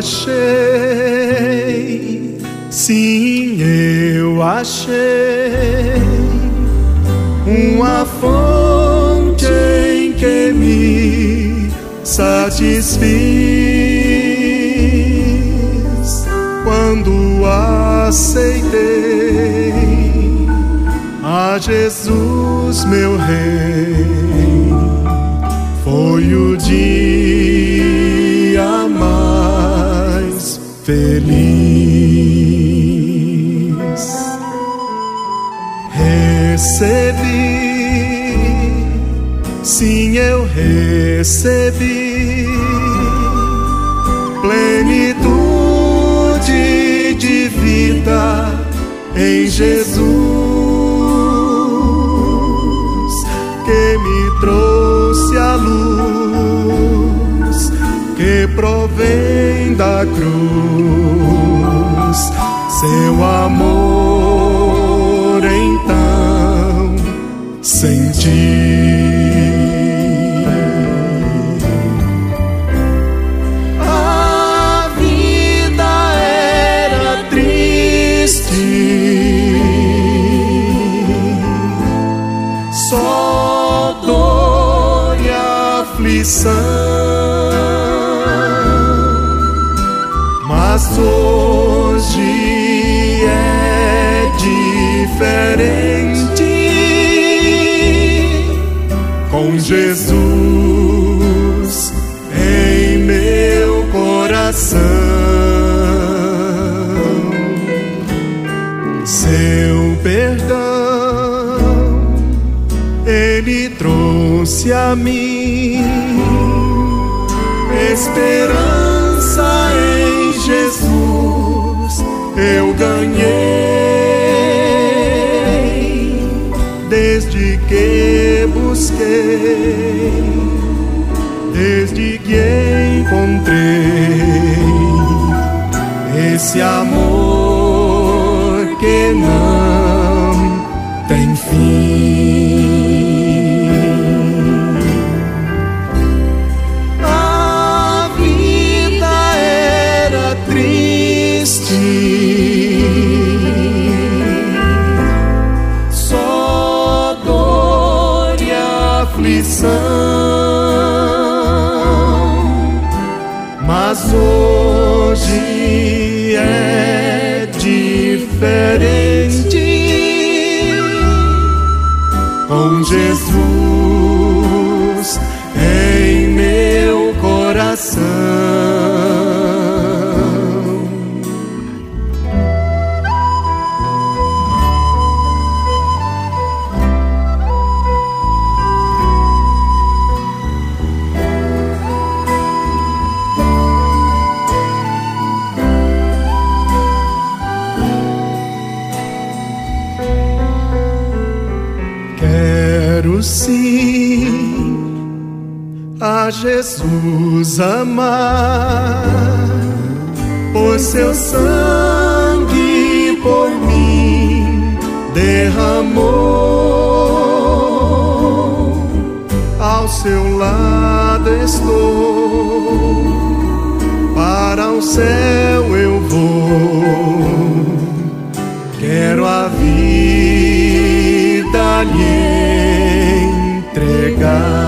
achei, sim, eu achei uma fonte em que me satisfiz quando aceitei a Jesus, meu Rei. Recebi plenitude de vida em Jesus que me trouxe a luz que provém da cruz. Seu amor Jesus em meu coração. Seu perdão Ele trouxe a mim esperança em Jesus. Eu ganhei que busquei, por seu sangue por mim derramou, ao seu lado estou, para o céu eu vou, quero a vida lhe entregar.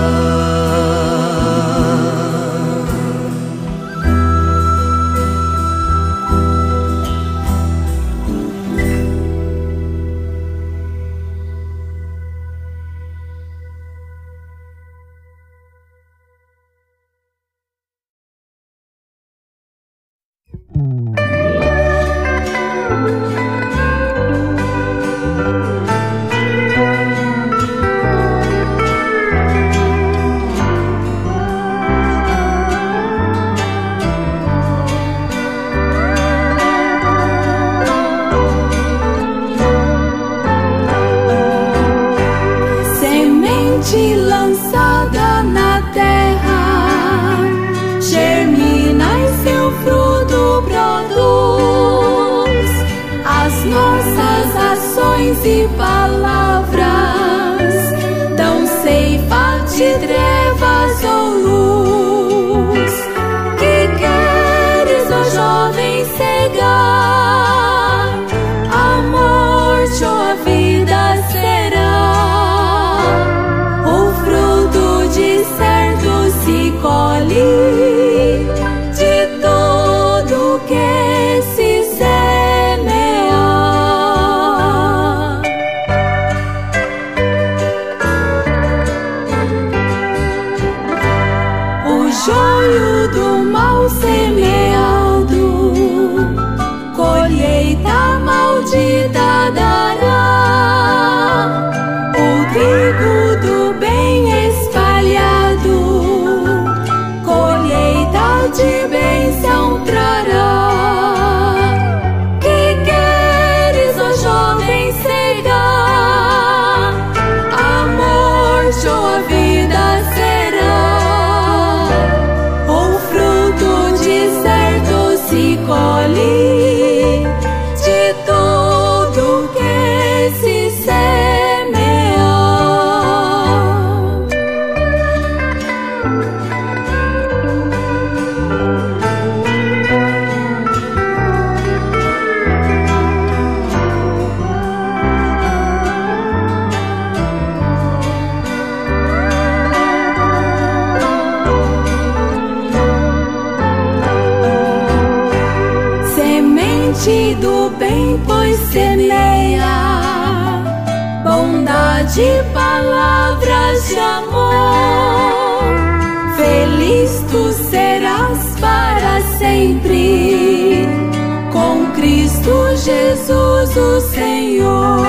Cristo Jesus, o Senhor.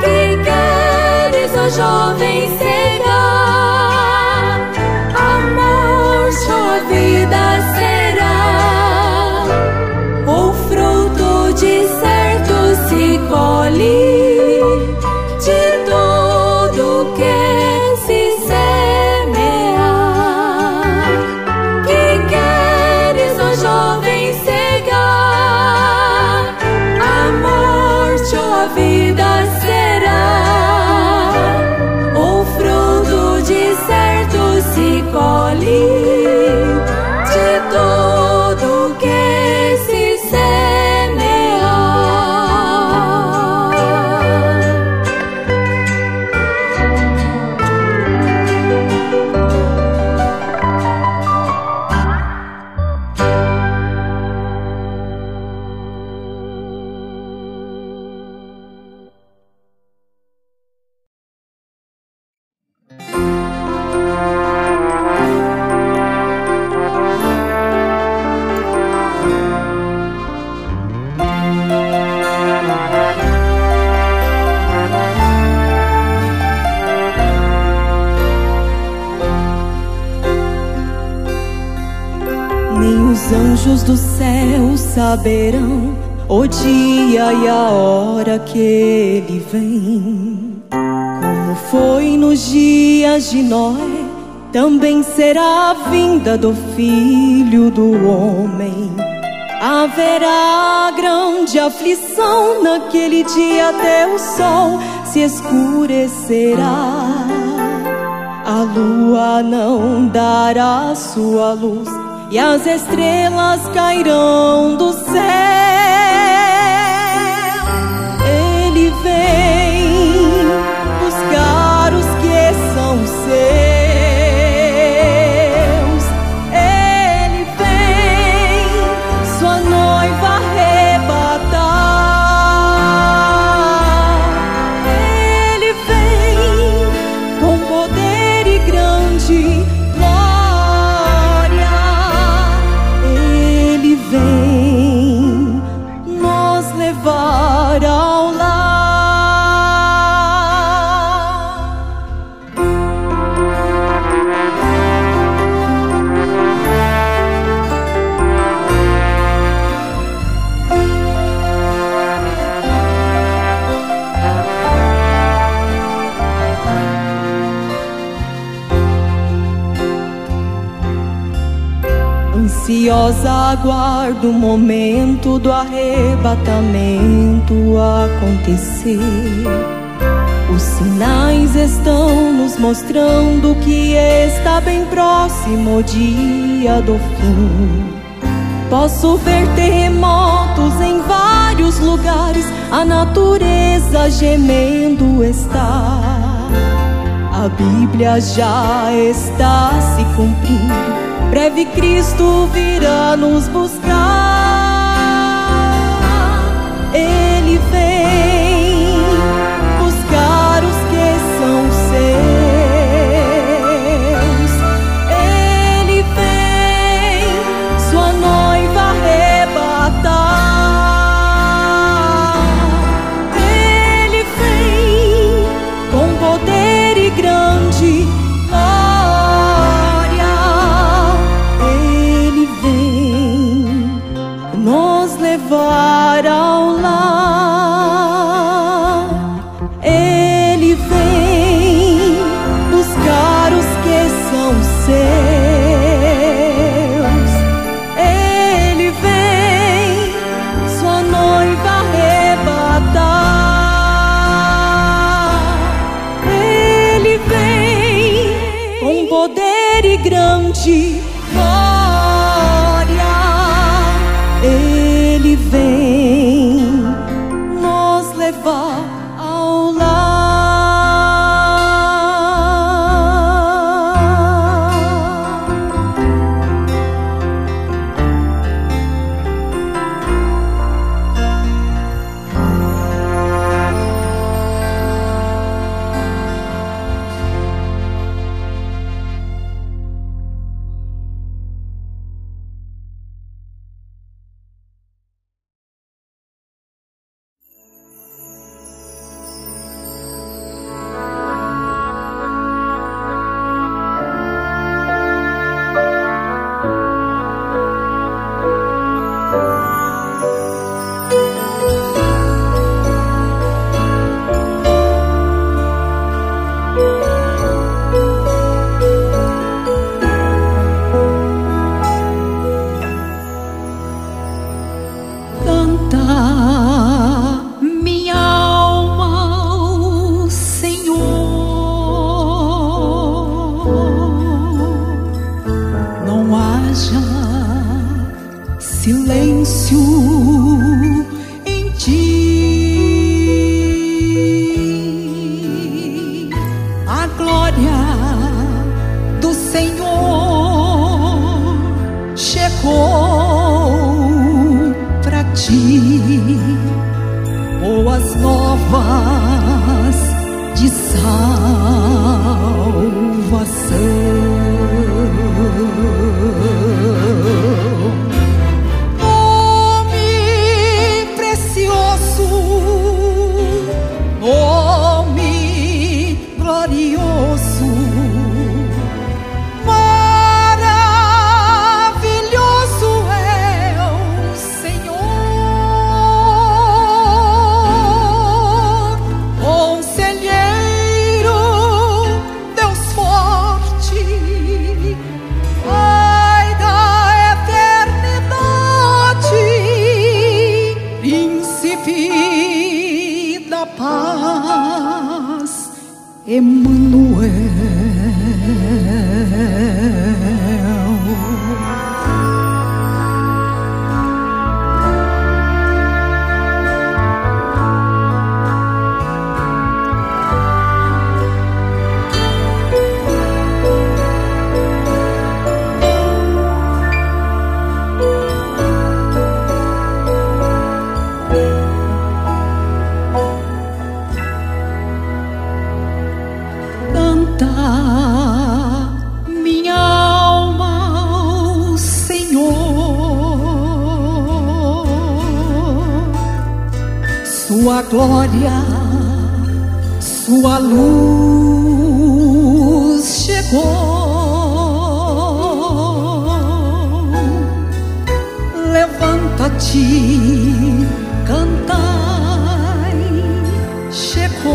Que queres, ó jovem, cegar? Amor, sua vida será, o fruto de certo se colhe. Saberão o dia e a hora que ele vem. Como foi nos dias de Noé, também será a vinda do filho do homem. Haverá grande aflição naquele dia, até o sol se escurecerá. A lua não dará sua luz e as estrelas cairão do céu. Ansiosa aguardo o momento do arrebatamento acontecer. Os sinais estão nos mostrando que está bem próximo o dia do fim. Posso ver terremotos em vários lugares, a natureza gemendo está. A Bíblia já está se cumprindo breve Cristo virá nos buscar. Ele vem glória, sua luz chegou. Levanta-te, cantai, chegou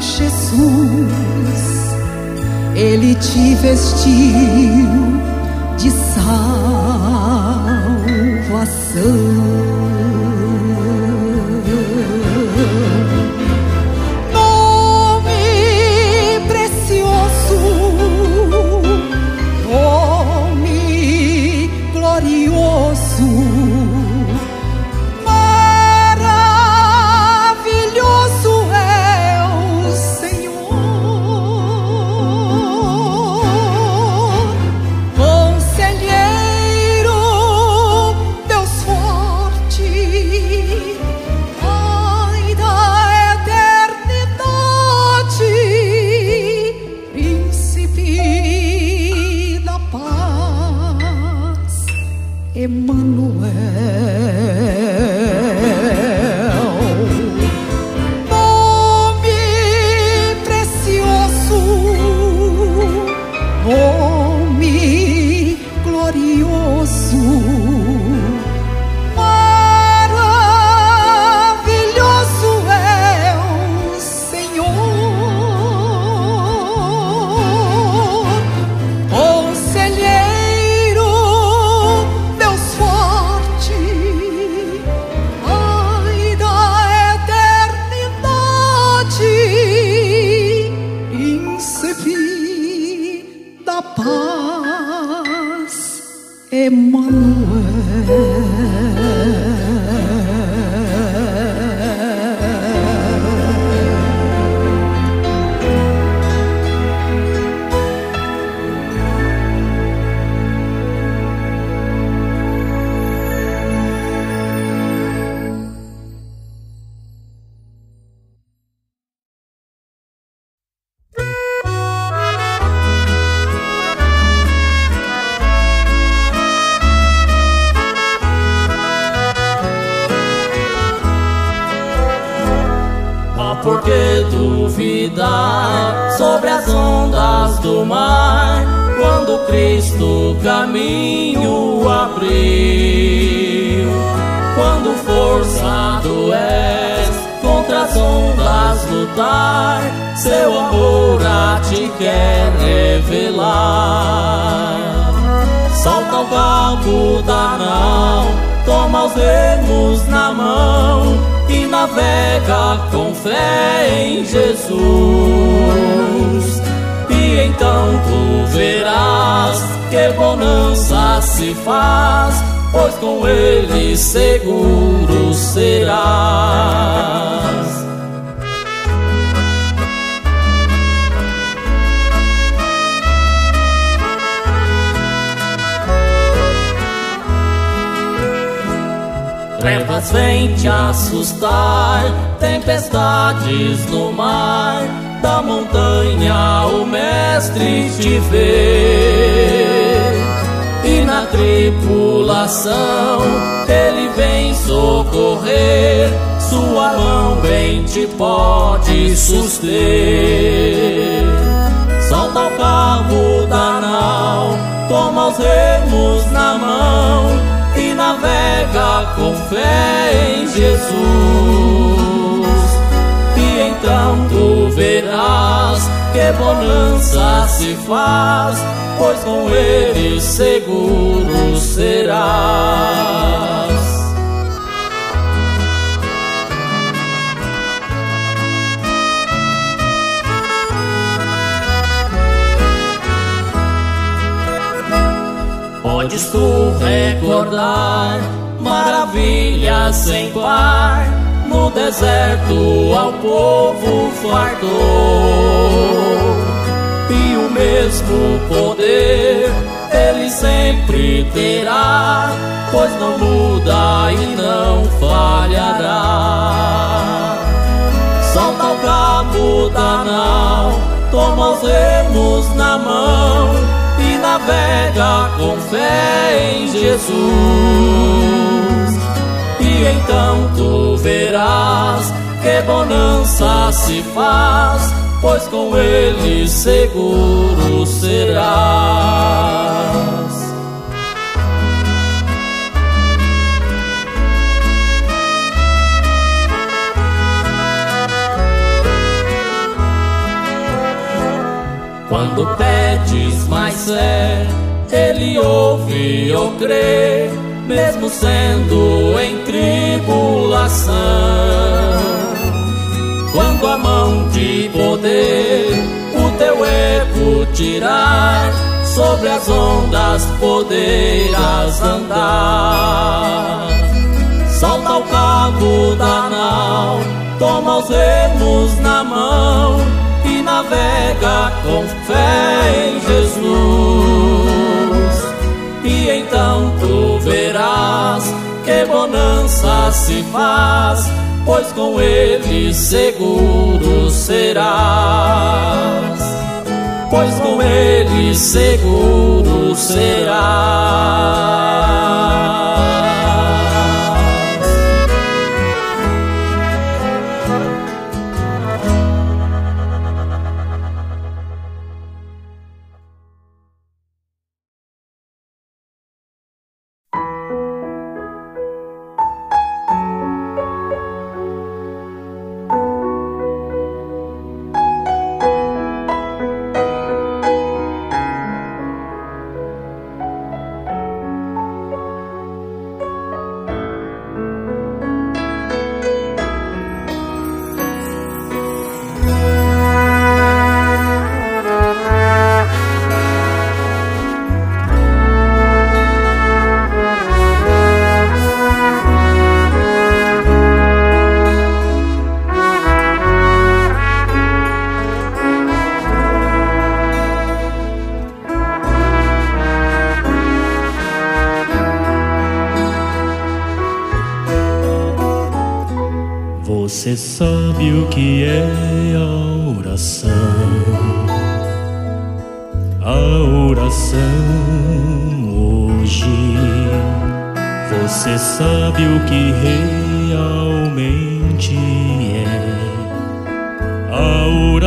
Jesus. Ele te vestiu de salvação. Trevas vêm te assustar, tempestades no mar, da montanha o Mestre te vê. E na tripulação ele vem socorrer, sua mão bem te pode suster. Solta o cabo da nau, toma os remos na mão com fé em Jesus. E então tu verás que bonança se faz, pois com ele seguro serás. Podes tu recordar maravilhas sem par. No deserto ao povo fartou. E o mesmo poder ele sempre terá, pois não muda e não falhará. Solta o cabo da toma os remos na mão navega com fé em Jesus. E então tu verás que bonança se faz, pois com ele seguro serás. Quando pedes mais fé, Ele ouve ou crê, mesmo sendo em tribulação. Quando a mão de poder o teu ego tirar, sobre as ondas poderás andar. Solta o cabo da nau, toma os remos na mão navega com fé em Jesus. E então tu verás que bonança se faz, pois com ele seguro serás. Pois com ele seguro serás.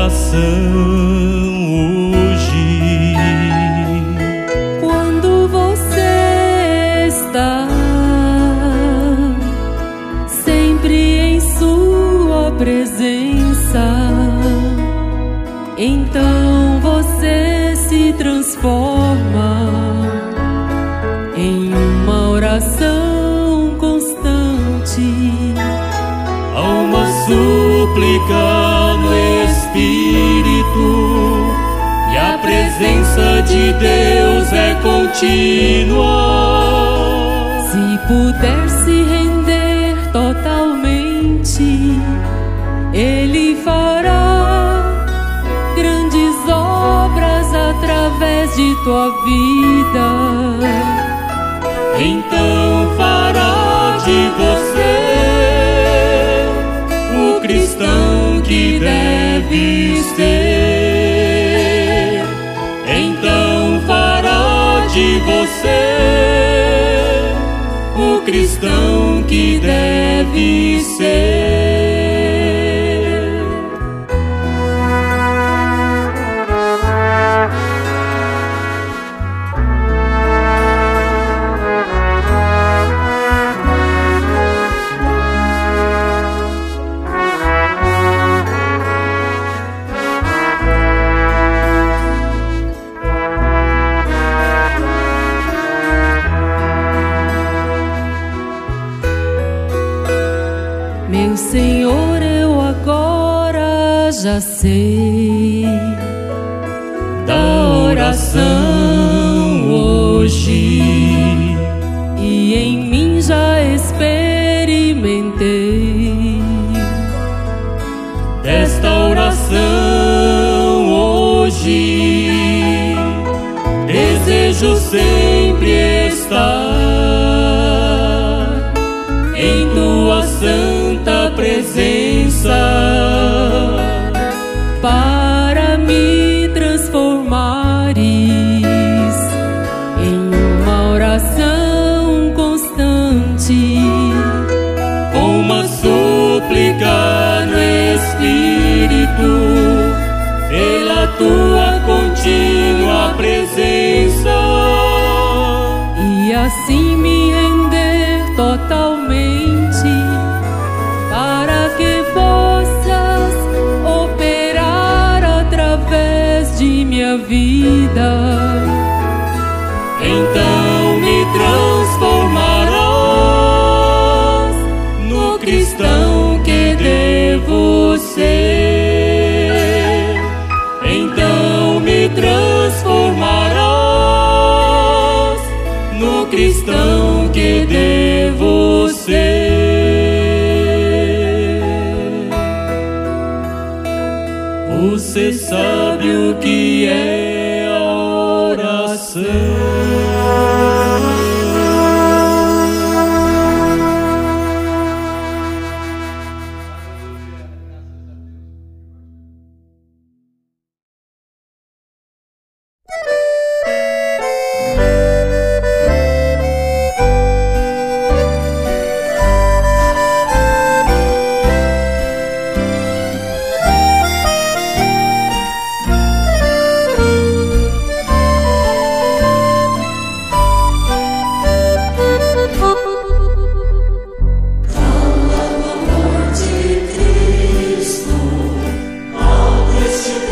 A oração Então você se transforma em uma oração constante. Uma súplica e a presença de Deus é contínua. Se puder se render totalmente, Ele fará grandes obras através de tua vida. Então fará de você o cristão que deve ser. Você o cristão que deve ser. Já sei da oração hoje e em mim já experimentei desta oração hoje. Desejo sempre estar em tua santa presença Então me transformarás no cristão que devo ser. Você sabe o que é oração. Yes.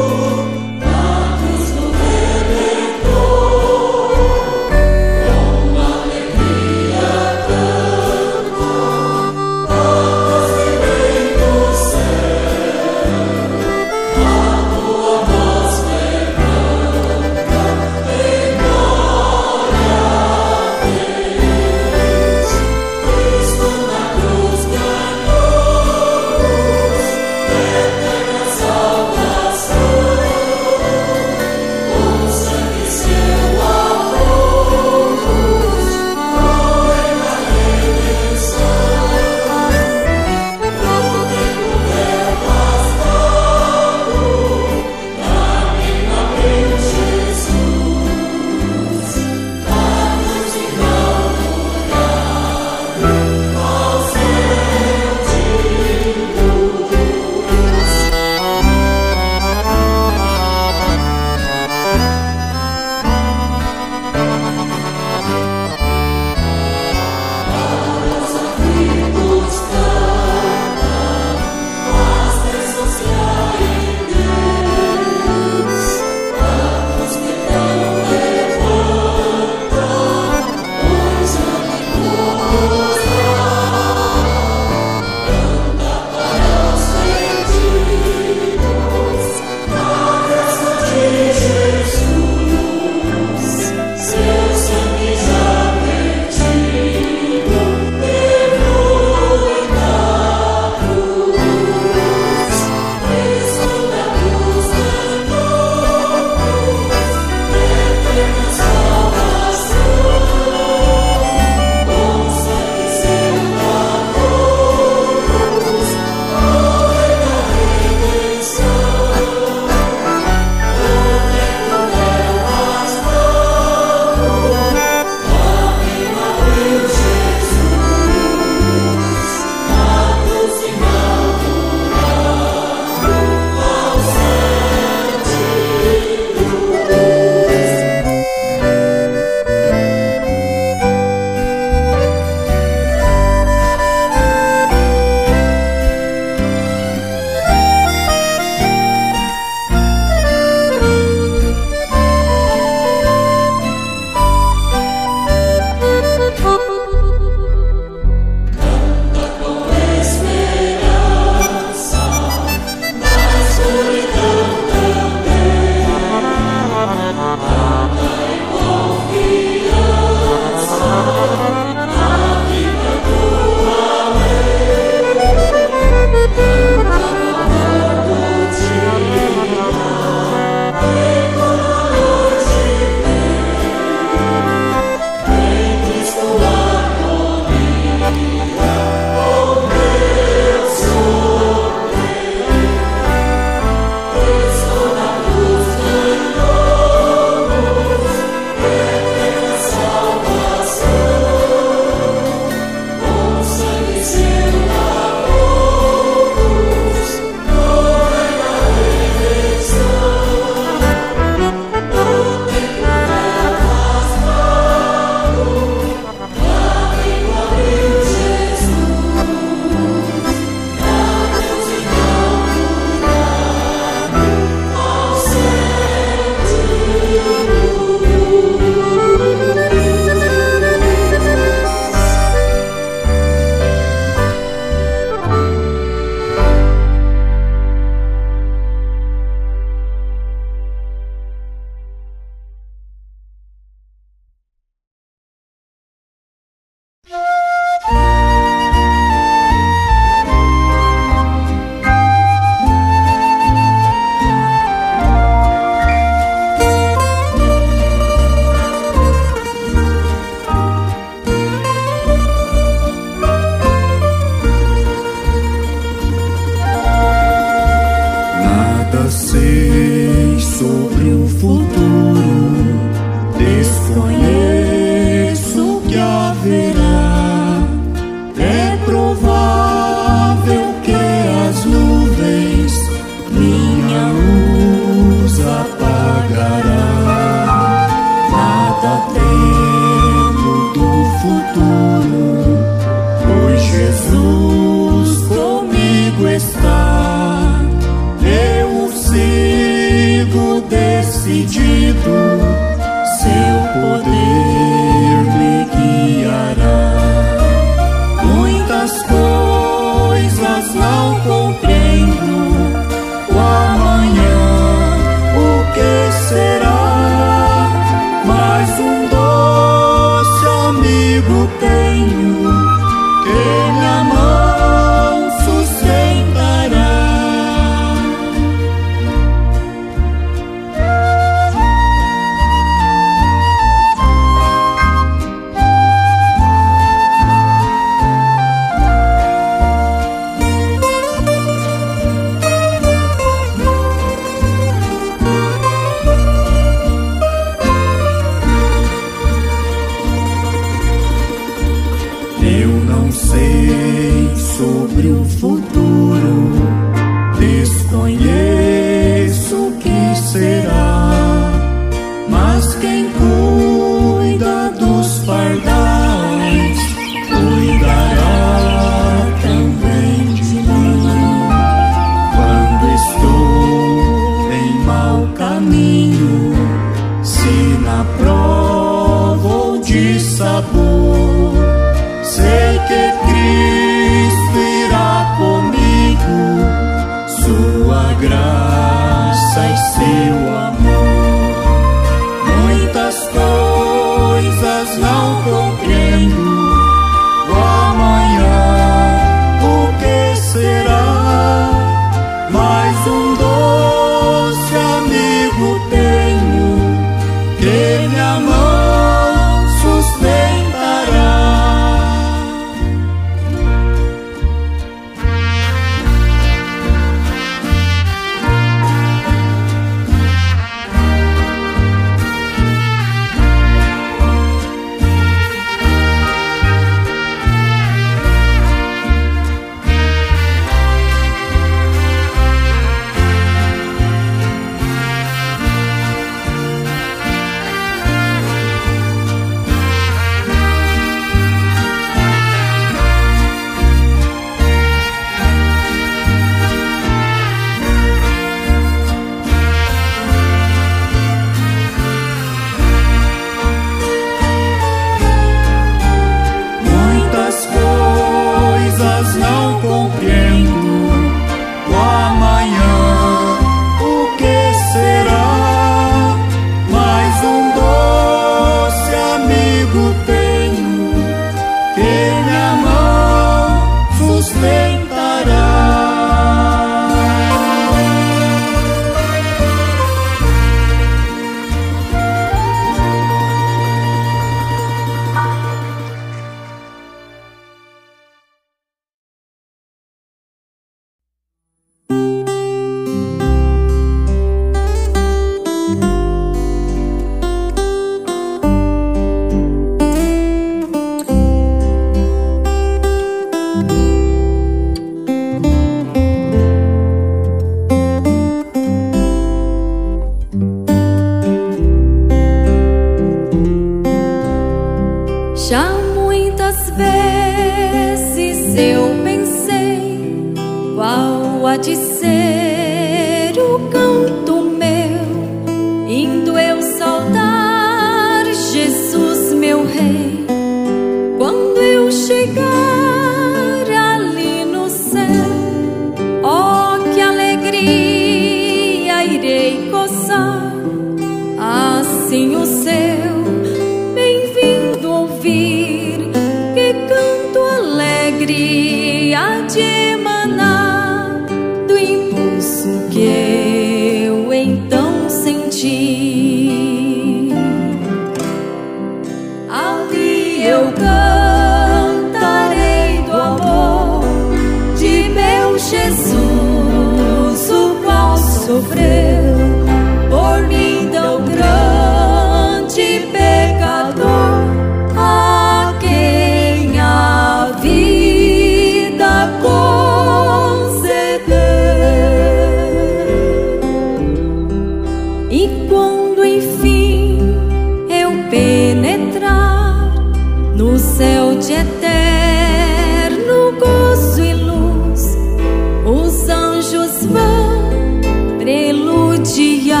Vão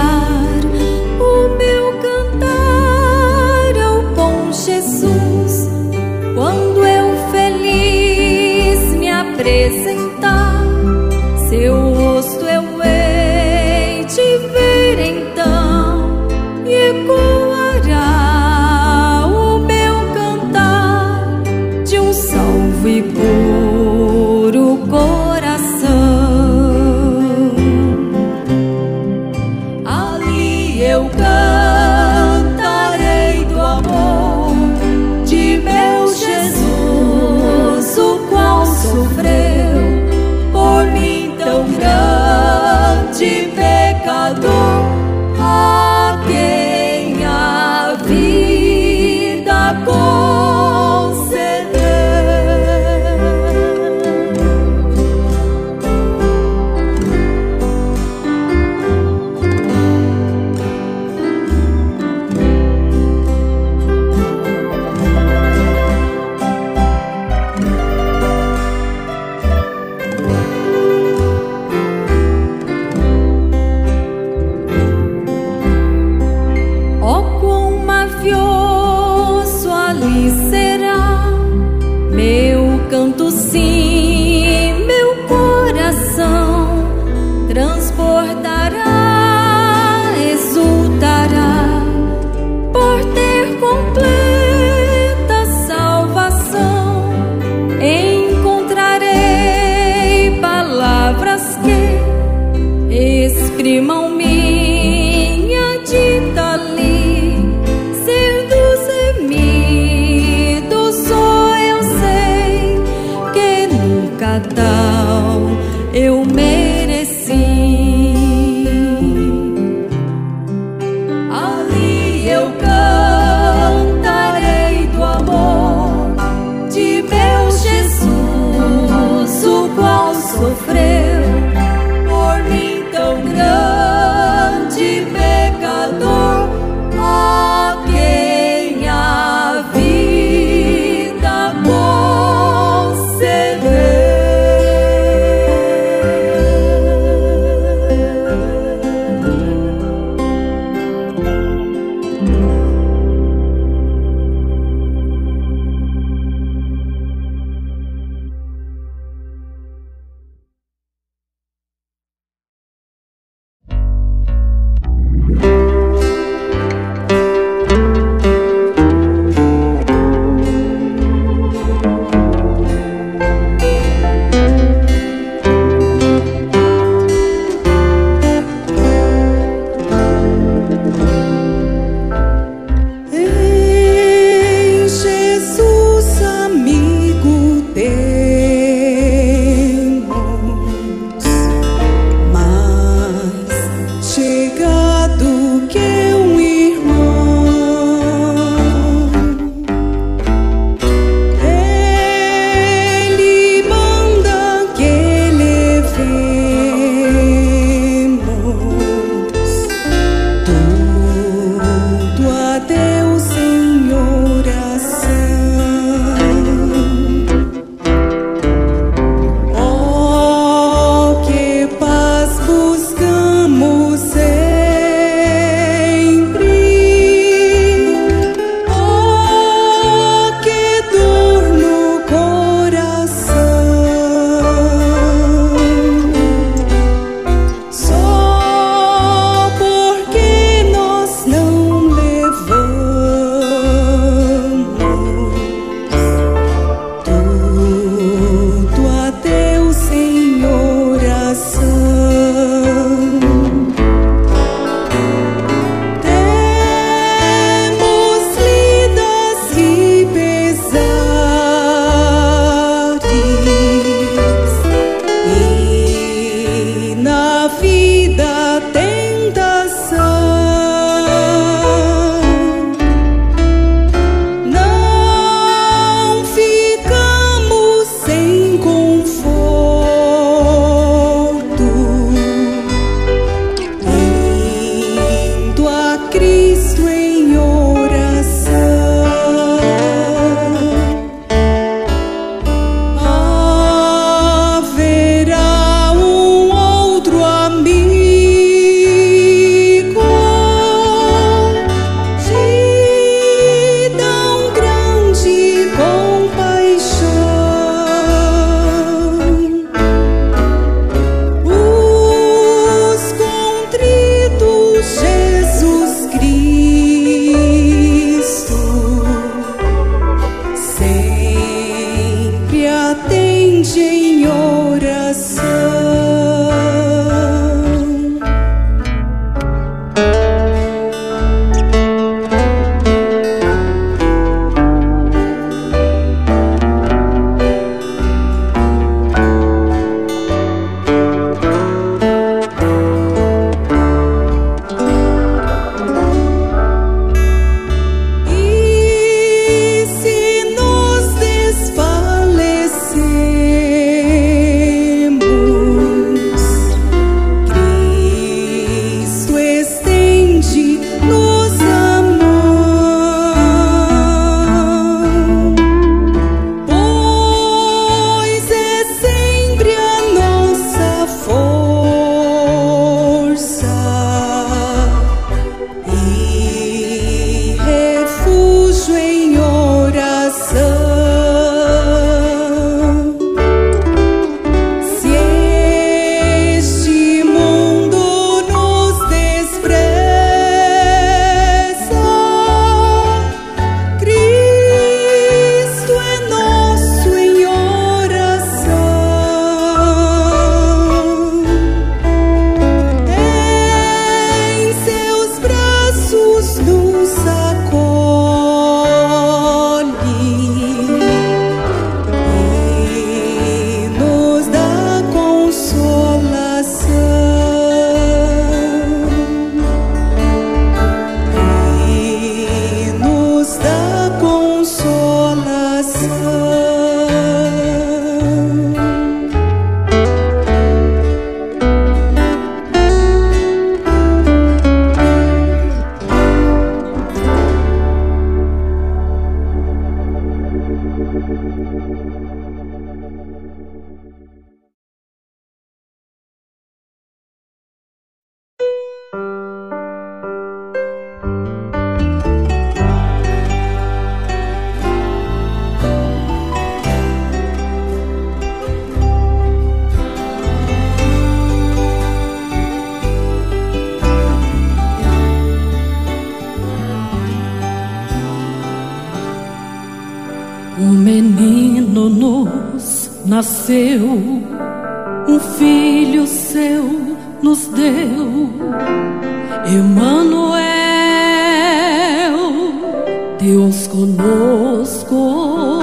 conosco.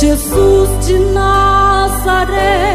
Jesus de Nazaré,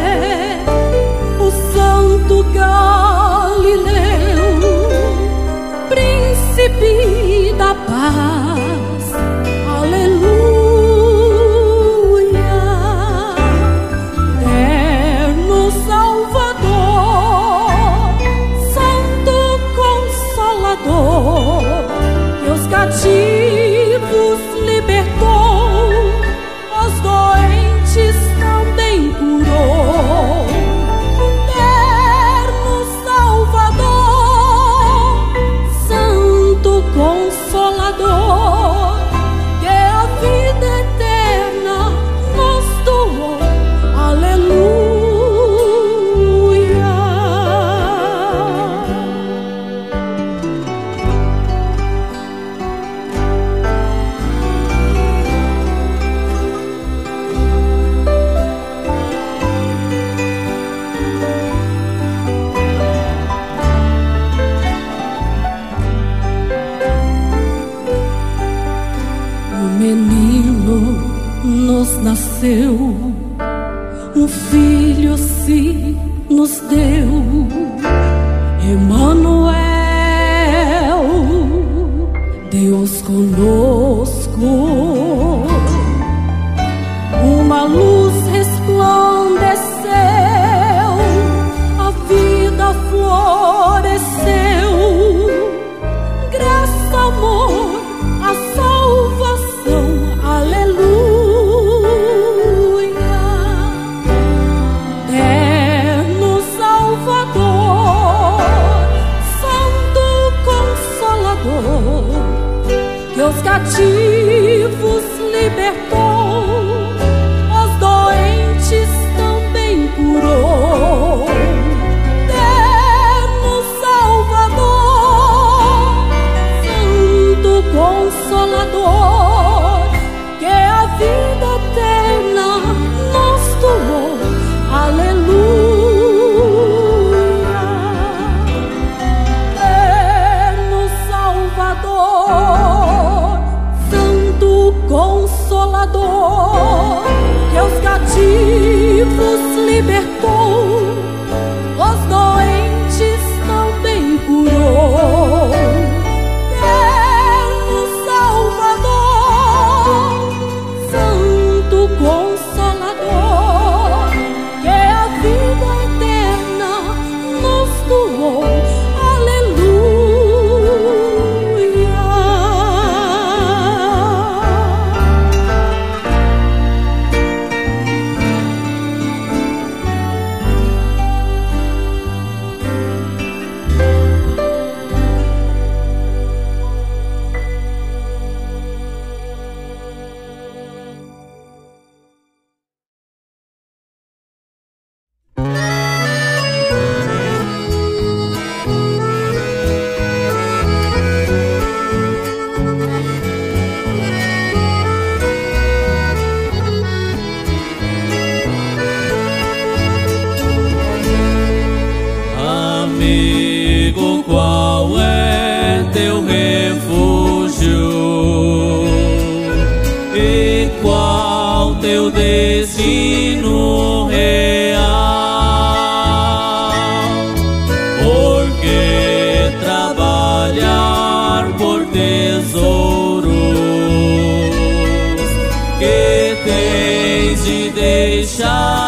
tens de deixar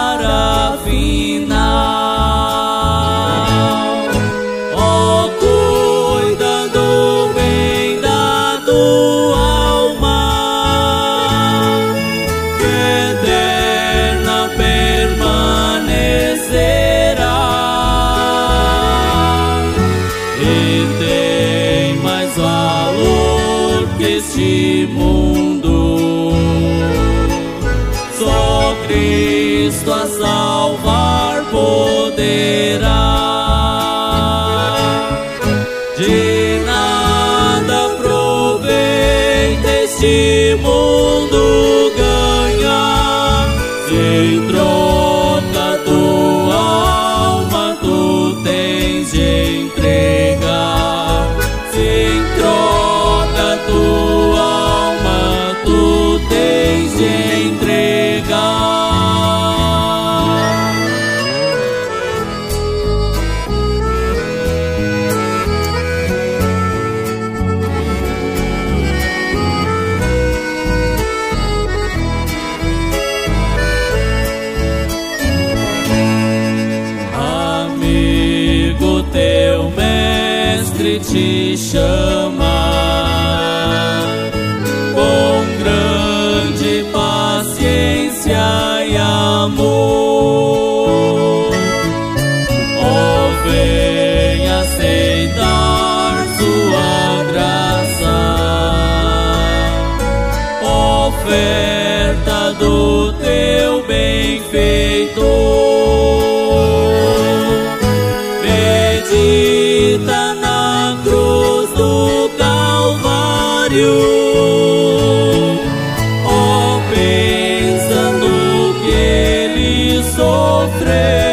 vida terás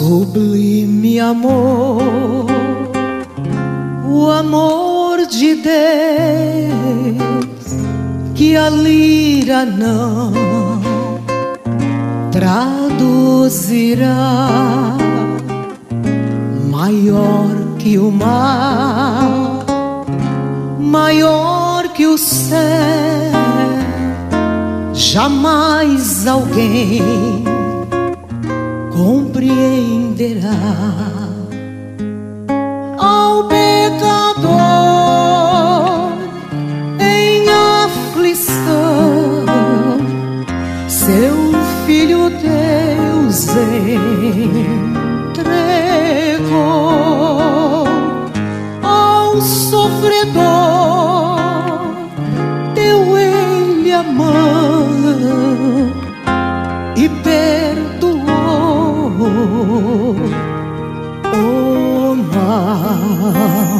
Sublime amor, o amor de Deus que a lira não traduzirá, maior que o mar, maior que o céu, jamais alguém compreenderá. love.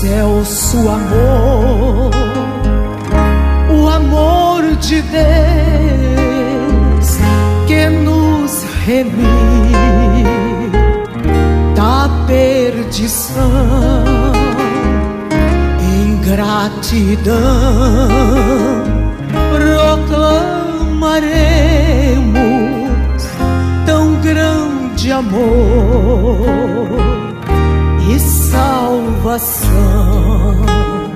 céu, seu amor, o amor de Deus que nos remite da perdição ingratidão. Proclamaremos tão grande amor e salvação. 我